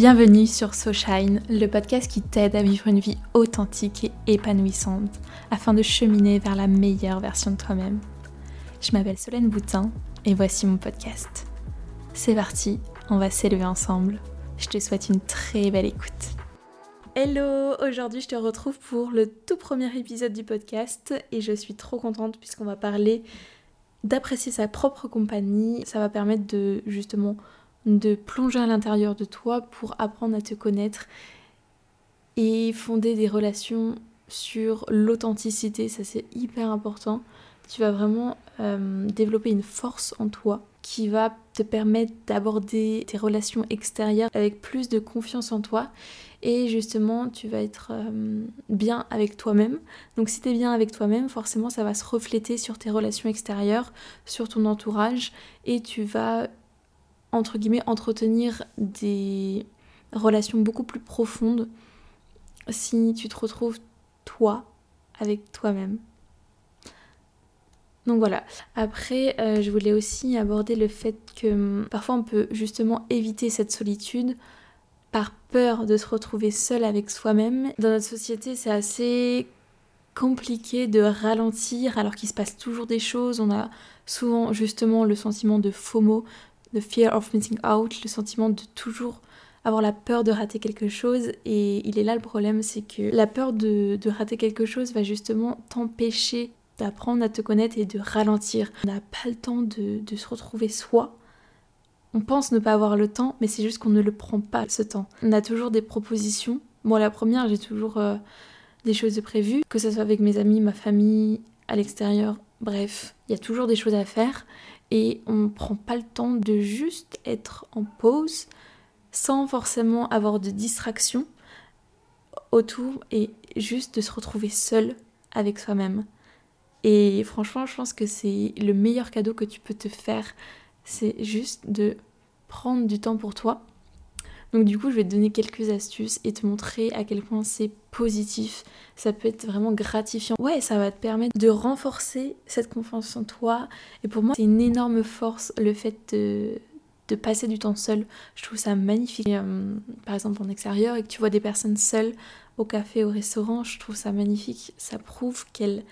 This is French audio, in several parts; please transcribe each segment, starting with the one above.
Bienvenue sur SoShine, le podcast qui t'aide à vivre une vie authentique et épanouissante afin de cheminer vers la meilleure version de toi-même. Je m'appelle Solène Boutin et voici mon podcast. C'est parti, on va s'élever ensemble. Je te souhaite une très belle écoute. Hello, aujourd'hui je te retrouve pour le tout premier épisode du podcast et je suis trop contente puisqu'on va parler d'apprécier sa propre compagnie. Ça va permettre de justement de plonger à l'intérieur de toi pour apprendre à te connaître et fonder des relations sur l'authenticité. Ça c'est hyper important. Tu vas vraiment euh, développer une force en toi qui va te permettre d'aborder tes relations extérieures avec plus de confiance en toi et justement tu vas être euh, bien avec toi-même. Donc si tu es bien avec toi-même, forcément ça va se refléter sur tes relations extérieures, sur ton entourage et tu vas entre guillemets entretenir des relations beaucoup plus profondes si tu te retrouves toi avec toi-même. Donc voilà. Après, euh, je voulais aussi aborder le fait que hum, parfois on peut justement éviter cette solitude par peur de se retrouver seul avec soi-même. Dans notre société, c'est assez compliqué de ralentir alors qu'il se passe toujours des choses. On a souvent justement le sentiment de FOMO, de fear of missing out, le sentiment de toujours avoir la peur de rater quelque chose. Et il est là le problème, c'est que la peur de, rater quelque chose va justement t'empêcher d'apprendre à te connaître et de ralentir. On n'a pas le temps de, de se retrouver soi on pense ne pas avoir le temps, mais c'est juste qu'on ne le prend pas ce temps. On a toujours des propositions. Moi, la première, j'ai toujours euh, des choses de prévues, que ce soit avec mes amis, ma famille, à l'extérieur. Bref, il y a toujours des choses à faire et on ne prend pas le temps de juste être en pause sans forcément avoir de distraction autour et juste de se retrouver seul avec soi-même. Et franchement, je pense que c'est le meilleur cadeau que tu peux te faire c'est juste de prendre du temps pour toi. Donc du coup, je vais te donner quelques astuces et te montrer à quel point c'est positif. Ça peut être vraiment gratifiant. Ouais, ça va te permettre de renforcer cette confiance en toi. Et pour moi, c'est une énorme force le fait de, passer du temps seul. Je trouve ça magnifique. Euh, par exemple, en extérieur et que tu vois des personnes seules au café, au restaurant, je trouve ça magnifique. Ça prouve qu'elles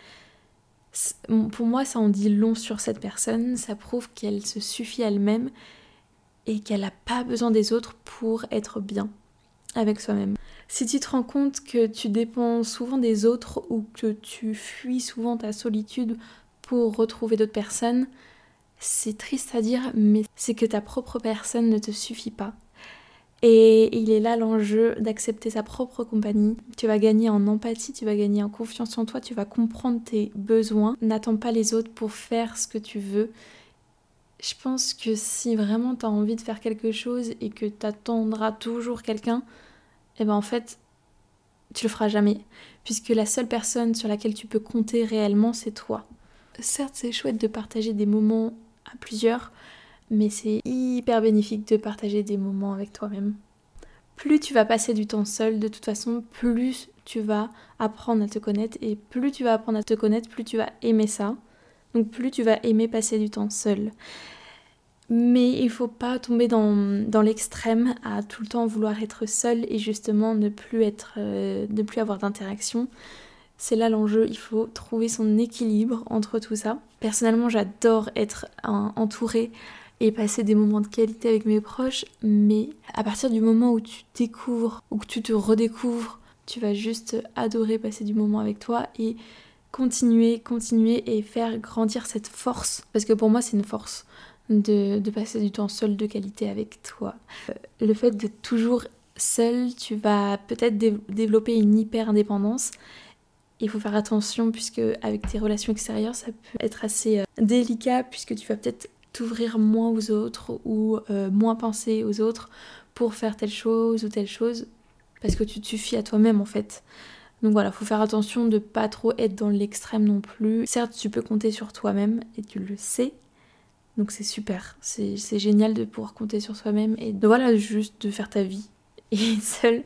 pour moi, ça en dit long sur cette personne, ça prouve qu'elle se suffit elle-même et qu'elle n'a pas besoin des autres pour être bien avec soi-même. Si tu te rends compte que tu dépends souvent des autres ou que tu fuis souvent ta solitude pour retrouver d'autres personnes, c'est triste à dire, mais c'est que ta propre personne ne te suffit pas. Et il est là l'enjeu d'accepter sa propre compagnie. Tu vas gagner en empathie, tu vas gagner en confiance en toi, tu vas comprendre tes besoins. N'attends pas les autres pour faire ce que tu veux. Je pense que si vraiment tu as envie de faire quelque chose et que tu attendras toujours quelqu'un, eh ben en fait, tu le feras jamais. Puisque la seule personne sur laquelle tu peux compter réellement, c'est toi. Certes, c'est chouette de partager des moments à plusieurs, mais c'est hyper bénéfique de partager des moments avec toi-même. Plus tu vas passer du temps seul, de toute façon, plus tu vas apprendre à te connaître et plus tu vas apprendre à te connaître, plus tu vas aimer ça. Donc plus tu vas aimer passer du temps seul. Mais il faut pas tomber dans, l'extrême à tout le temps vouloir être seul et justement ne plus être euh, ne plus avoir d'interaction. C'est là l'enjeu, il faut trouver son équilibre entre tout ça. Personnellement, j'adore être entourée et passer des moments de qualité avec mes proches, mais à partir du moment où tu découvres ou que tu te redécouvres, tu vas juste adorer passer du moment avec toi et continuer, continuer et faire grandir cette force. Parce que pour moi, c'est une force de, passer du temps seul de qualité avec toi. Euh, le fait de toujours seul, tu vas peut-être développer une hyper indépendance. Il faut faire attention puisque avec tes relations extérieures, ça peut être assez euh, délicat puisque tu vas peut-être t'ouvrir moins aux autres ou euh, moins penser aux autres pour faire telle chose ou telle chose parce que tu te suffis à toi-même en fait. Donc voilà, faut faire attention de pas trop être dans l'extrême non plus. Certes, tu peux compter sur toi-même et tu le sais. Donc c'est super, c'est génial de pouvoir compter sur soi-même et voilà, juste de faire ta vie et seul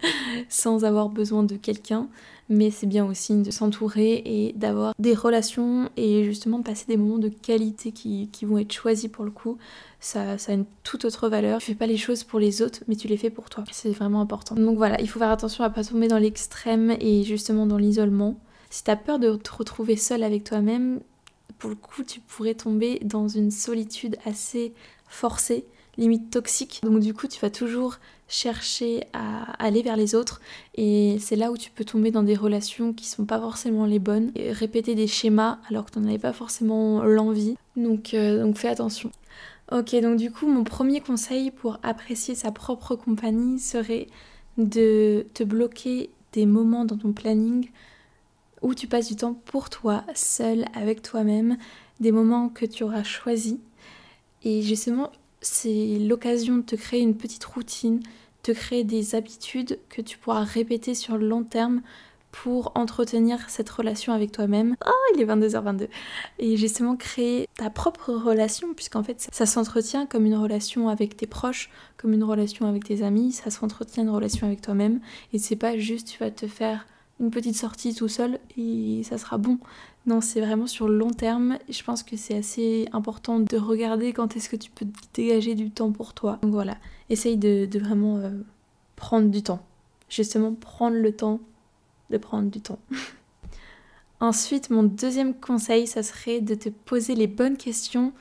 sans avoir besoin de quelqu'un. Mais c'est bien aussi de s'entourer et d'avoir des relations et justement de passer des moments de qualité qui, vont être choisis pour le coup. Ça, ça, a une toute autre valeur. Tu fais pas les choses pour les autres, mais tu les fais pour toi. C'est vraiment important. Donc voilà, il faut faire attention à pas tomber dans l'extrême et justement dans l'isolement. Si t'as peur de te retrouver seul avec toi-même, pour le coup, tu pourrais tomber dans une solitude assez forcée, limite toxique. Donc du coup, tu vas toujours chercher à aller vers les autres et c'est là où tu peux tomber dans des relations qui sont pas forcément les bonnes et répéter des schémas alors que tu n'en avais pas forcément l'envie. Donc, euh, donc fais attention. Ok, donc du coup, mon premier conseil pour apprécier sa propre compagnie serait de te bloquer des moments dans ton planning où tu passes du temps pour toi, seul, avec toi-même, des moments que tu auras choisis. Et justement, c'est l'occasion de te créer une petite routine, de créer des habitudes que tu pourras répéter sur le long terme pour entretenir cette relation avec toi-même. Oh, il est 22h22. Et justement créer ta propre relation, puisqu'en fait ça, s'entretient comme une relation avec tes proches, comme une relation avec tes amis, ça s'entretient une relation avec toi-même. Et c'est pas juste tu vas te faire une petite sortie tout seul et ça sera bon. Non, c'est vraiment sur le long terme. Je pense que c'est assez important de regarder quand est-ce que tu peux dégager du temps pour toi. Donc voilà, essaye de, vraiment euh, prendre du temps. Justement, prendre le temps de prendre du temps. Ensuite, mon deuxième conseil, ça serait de te poser les bonnes questions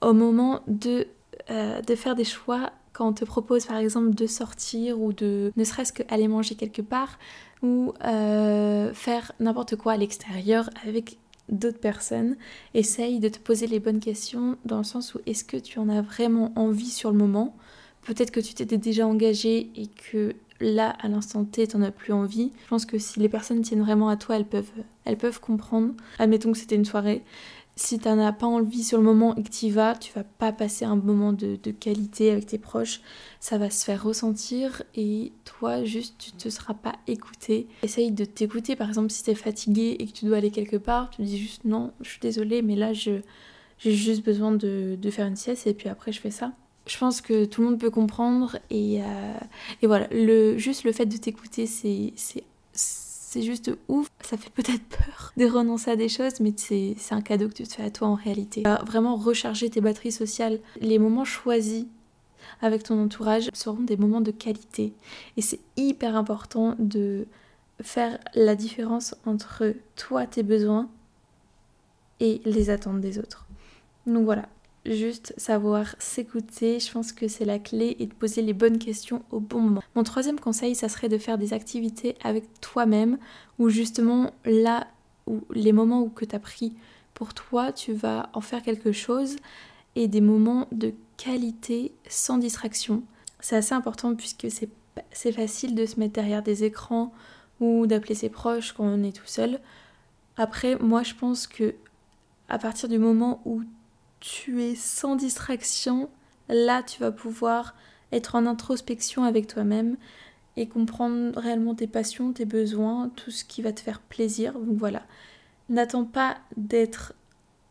au moment de, euh, de faire des choix quand on te propose par exemple de sortir ou de ne serait-ce qu'aller manger quelque part ou euh, faire n'importe quoi à l'extérieur avec d'autres personnes, essaye de te poser les bonnes questions dans le sens où est-ce que tu en as vraiment envie sur le moment? Peut-être que tu t'étais déjà engagé et que là, à l'instant T, t'en as plus envie. Je pense que si les personnes tiennent vraiment à toi, elles peuvent, elles peuvent comprendre. Admettons que c'était une soirée si tu n'en as pas envie sur le moment et que tu y vas, tu vas pas passer un moment de, qualité avec tes proches. Ça va se faire ressentir et toi, juste, tu te seras pas écouté. Essaye de t'écouter. Par exemple, si tu es fatigué et que tu dois aller quelque part, tu dis juste non, je suis désolée, mais là, je, j'ai juste besoin de, faire une sieste et puis après, je fais ça. Je pense que tout le monde peut comprendre et, euh, et voilà, le, juste le fait de t'écouter, c'est, c'est c'est juste ouf. Ça fait peut-être peur de renoncer à des choses, mais c'est un cadeau que tu te fais à toi en réalité. Vraiment recharger tes batteries sociales. Les moments choisis avec ton entourage seront des moments de qualité. Et c'est hyper important de faire la différence entre toi, tes besoins et les attentes des autres. Donc voilà, juste savoir s'écouter, je pense que c'est la clé et de poser les bonnes questions au bon moment. Mon troisième conseil, ça serait de faire des activités avec toi-même où justement là où les moments où que tu as pris pour toi, tu vas en faire quelque chose et des moments de qualité sans distraction. C'est assez important puisque c'est c'est facile de se mettre derrière des écrans ou d'appeler ses proches quand on est tout seul. Après, moi je pense que à partir du moment où tu es sans distraction, là tu vas pouvoir être en introspection avec toi-même et comprendre réellement tes passions, tes besoins, tout ce qui va te faire plaisir. Donc voilà, n'attends pas d'être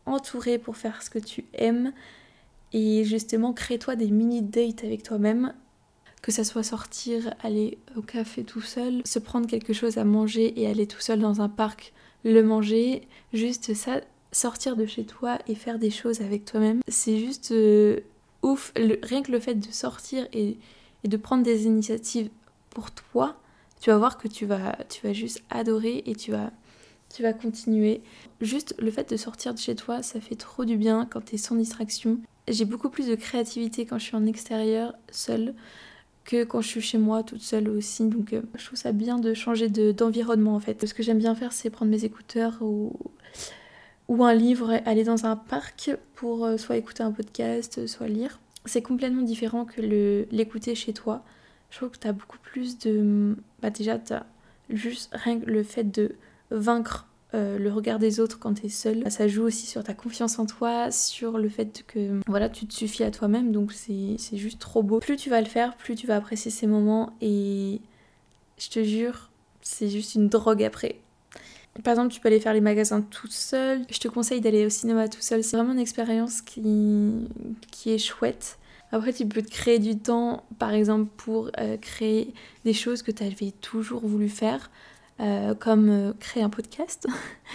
entouré pour faire ce que tu aimes et justement crée-toi des mini dates avec toi-même. Que ça soit sortir, aller au café tout seul, se prendre quelque chose à manger et aller tout seul dans un parc, le manger, juste ça, sortir de chez toi et faire des choses avec toi-même, c'est juste euh, ouf. rien que le fait de sortir et, de prendre des initiatives pour toi, tu vas voir que tu vas, tu vas juste adorer et tu vas, tu vas continuer. Juste le fait de sortir de chez toi, ça fait trop du bien quand tu es sans distraction. J'ai beaucoup plus de créativité quand je suis en extérieur, seule, que quand je suis chez moi, toute seule aussi. Donc euh, je trouve ça bien de changer d'environnement en fait. Ce que j'aime bien faire, c'est prendre mes écouteurs ou ou un livre, aller dans un parc pour euh, soit écouter un podcast, soit lire. C'est complètement différent que l'écouter chez toi. Je trouve que tu as beaucoup plus de... Bah déjà, tu as juste rien que le fait de vaincre euh, le regard des autres quand tu es seul. Ça joue aussi sur ta confiance en toi, sur le fait que voilà, tu te suffis à toi-même, donc c'est juste trop beau. Plus tu vas le faire, plus tu vas apprécier ces moments et je te jure, c'est juste une drogue après. Par exemple, tu peux aller faire les magasins toute seule. Je te conseille d'aller au cinéma tout seul. C'est vraiment une expérience qui, qui est chouette. Après, tu peux te créer du temps, par exemple, pour euh, créer des choses que tu avais toujours voulu faire, euh, comme euh, créer un podcast.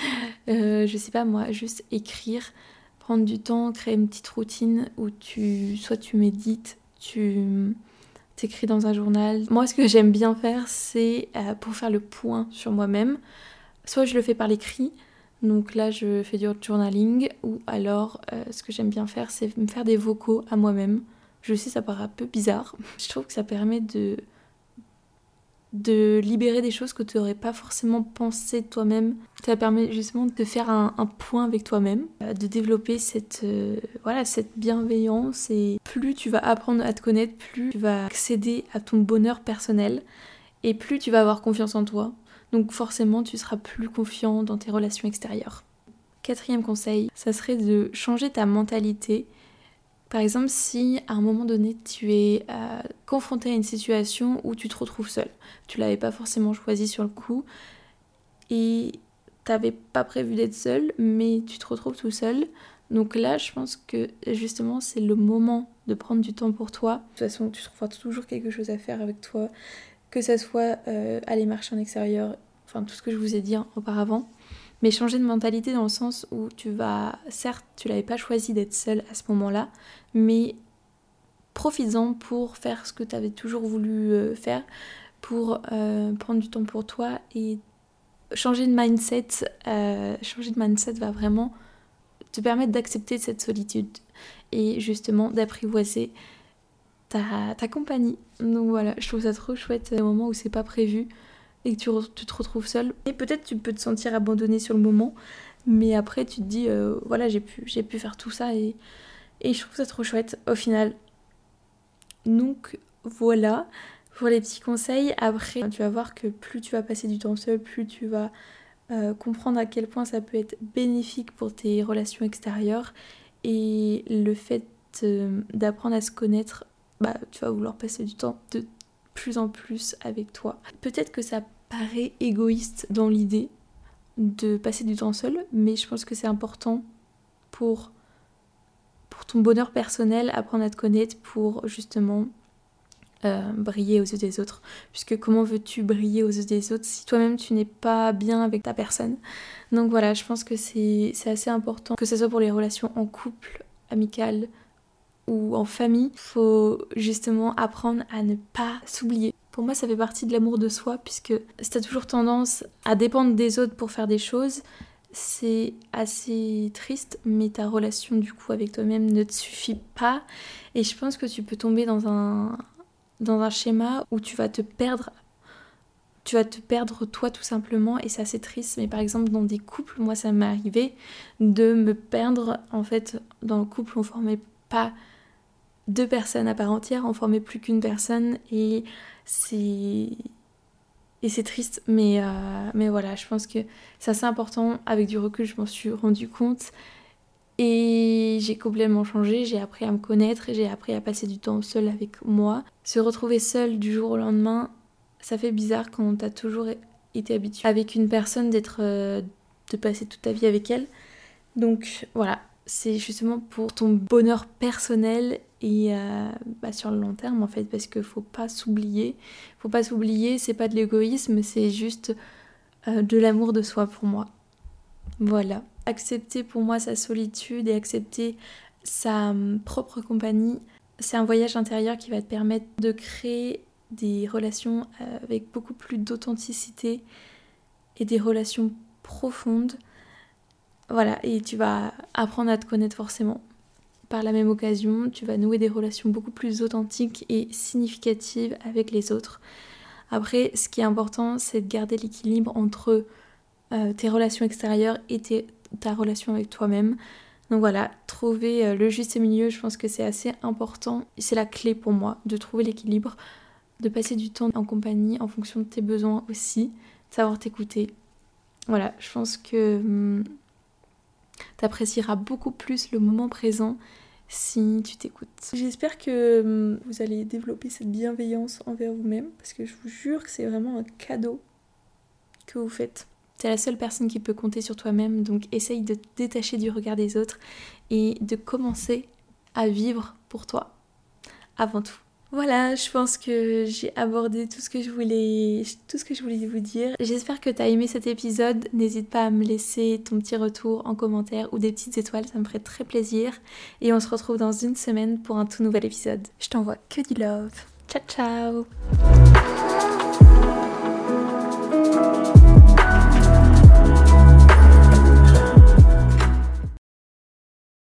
je sais pas, moi, juste écrire, prendre du temps, créer une petite routine où tu, soit tu médites, tu t'écris dans un journal. Moi, ce que j'aime bien faire, c'est pour faire le point sur moi-même. Soit je le fais par l'écrit, donc là, je fais du journaling, ou alors ce que j'aime bien faire, c'est me faire des vocaux à moi-même. Je sais, ça paraît un peu bizarre. Je trouve que ça permet de, de libérer des choses que tu n'aurais pas forcément pensé toi-même. Ça permet justement de faire un, point avec toi-même, euh, de développer cette, euh, voilà, cette bienveillance. Et plus tu vas apprendre à te connaître, plus tu vas accéder à ton bonheur personnel et plus tu vas avoir confiance en toi. Donc forcément, tu seras plus confiant dans tes relations extérieures. Quatrième conseil, ça serait de changer ta mentalité par exemple, si à un moment donné tu es euh, confronté à une situation où tu te retrouves seul, tu l'avais pas forcément choisi sur le coup et t'avais pas prévu d'être seul, mais tu te retrouves tout seul. Donc là, je pense que justement, c'est le moment de prendre du temps pour toi. De toute façon, tu trouveras toujours quelque chose à faire avec toi, que ça soit euh, aller marcher en extérieur, enfin tout ce que je vous ai dit auparavant mais changer de mentalité dans le sens où tu vas, certes, tu l'avais pas choisi d'être seul à ce moment-là, mais profites-en pour faire ce que tu avais toujours voulu euh, faire, pour euh, prendre du temps pour toi et changer de mindset. Changer de mindset va vraiment te permettre d'accepter cette solitude et justement d'apprivoiser ta, compagnie. Donc voilà, je trouve ça trop chouette, au moment où c'est pas prévu et que tu, te retrouves seul. Et peut-être tu peux te sentir abandonné sur le moment, mais après tu te dis, euh, voilà, j'ai pu, j'ai pu faire tout ça et, et je trouve ça trop chouette au final. Donc voilà pour les petits conseils. Après, tu vas voir que plus tu vas passer du temps seul, plus tu vas euh, comprendre à quel point ça peut être bénéfique pour tes relations extérieures. Et le fait euh, d'apprendre à se connaître, bah, tu vas vouloir passer du temps de plus en plus avec toi. Peut-être que ça paraît égoïste dans l'idée de passer du temps seul, mais je pense que c'est important pour, pour ton bonheur personnel, apprendre à te connaître pour justement euh, briller aux yeux des autres. Puisque comment veux-tu briller aux yeux des autres si toi-même tu n'es pas bien avec ta personne? Donc voilà, je pense que c'est assez important, que ce soit pour les relations en couple, amicales, ou en famille, faut justement apprendre à ne pas s'oublier. Pour moi, ça fait partie de l'amour de soi, puisque si t'as toujours tendance à dépendre des autres pour faire des choses, c'est assez triste, mais ta relation du coup avec toi-même ne te suffit pas. Et je pense que tu peux tomber dans un, dans un schéma où tu vas te perdre. Tu vas te perdre toi tout simplement et c'est assez triste. Mais par exemple dans des couples, moi ça m'est arrivé de me perdre. En fait, dans le couple, on formait pas deux personnes à part entière, on formait plus qu'une personne et c'est et c'est triste mais euh, mais voilà je pense que c'est assez important. Avec du recul je m'en suis rendu compte et j'ai complètement changé. J'ai appris à me connaître j'ai appris à passer du temps seul avec moi. Se retrouver seul du jour au lendemain ça fait bizarre quand t'as toujours été habitué avec une personne d'être euh, de passer toute ta vie avec elle. Donc voilà c'est justement pour ton bonheur personnel et euh, bah, sur le long terme en fait parce qu'il faut pas s'oublier. Faut pas s'oublier c'est pas de l'égoïsme c'est juste euh, de l'amour de soi pour moi. Voilà. Accepter pour moi sa solitude et accepter sa hum, propre compagnie c'est un voyage intérieur qui va te permettre de créer des relations euh, avec beaucoup plus d'authenticité et des relations profondes. Voilà, et tu vas apprendre à te connaître forcément. Par la même occasion, tu vas nouer des relations beaucoup plus authentiques et significatives avec les autres. Après, ce qui est important, c'est de garder l'équilibre entre euh, tes relations extérieures et ta relation avec toi-même. Donc voilà, trouver euh, le juste milieu, je pense que c'est assez important. C'est la clé pour moi de trouver l'équilibre, de passer du temps en compagnie en fonction de tes besoins aussi, de savoir t'écouter. Voilà, je pense que hum, T'apprécieras beaucoup plus le moment présent si tu t'écoutes. J'espère que hum, vous allez développer cette bienveillance envers vous-même parce que je vous jure que c'est vraiment un cadeau que vous faites. T'es la seule personne qui peut compter sur toi-même, donc essaye de te détacher du regard des autres et de commencer à vivre pour toi. avant tout. Voilà, je pense que j'ai abordé tout ce que je voulais, tout ce que je voulais vous dire. J'espère que tu as aimé cet épisode. N'hésite pas à me laisser ton petit retour en commentaire ou des petites étoiles, ça me ferait très plaisir. Et on se retrouve dans une semaine pour un tout nouvel épisode. Je t'envoie que du love. Ciao ciao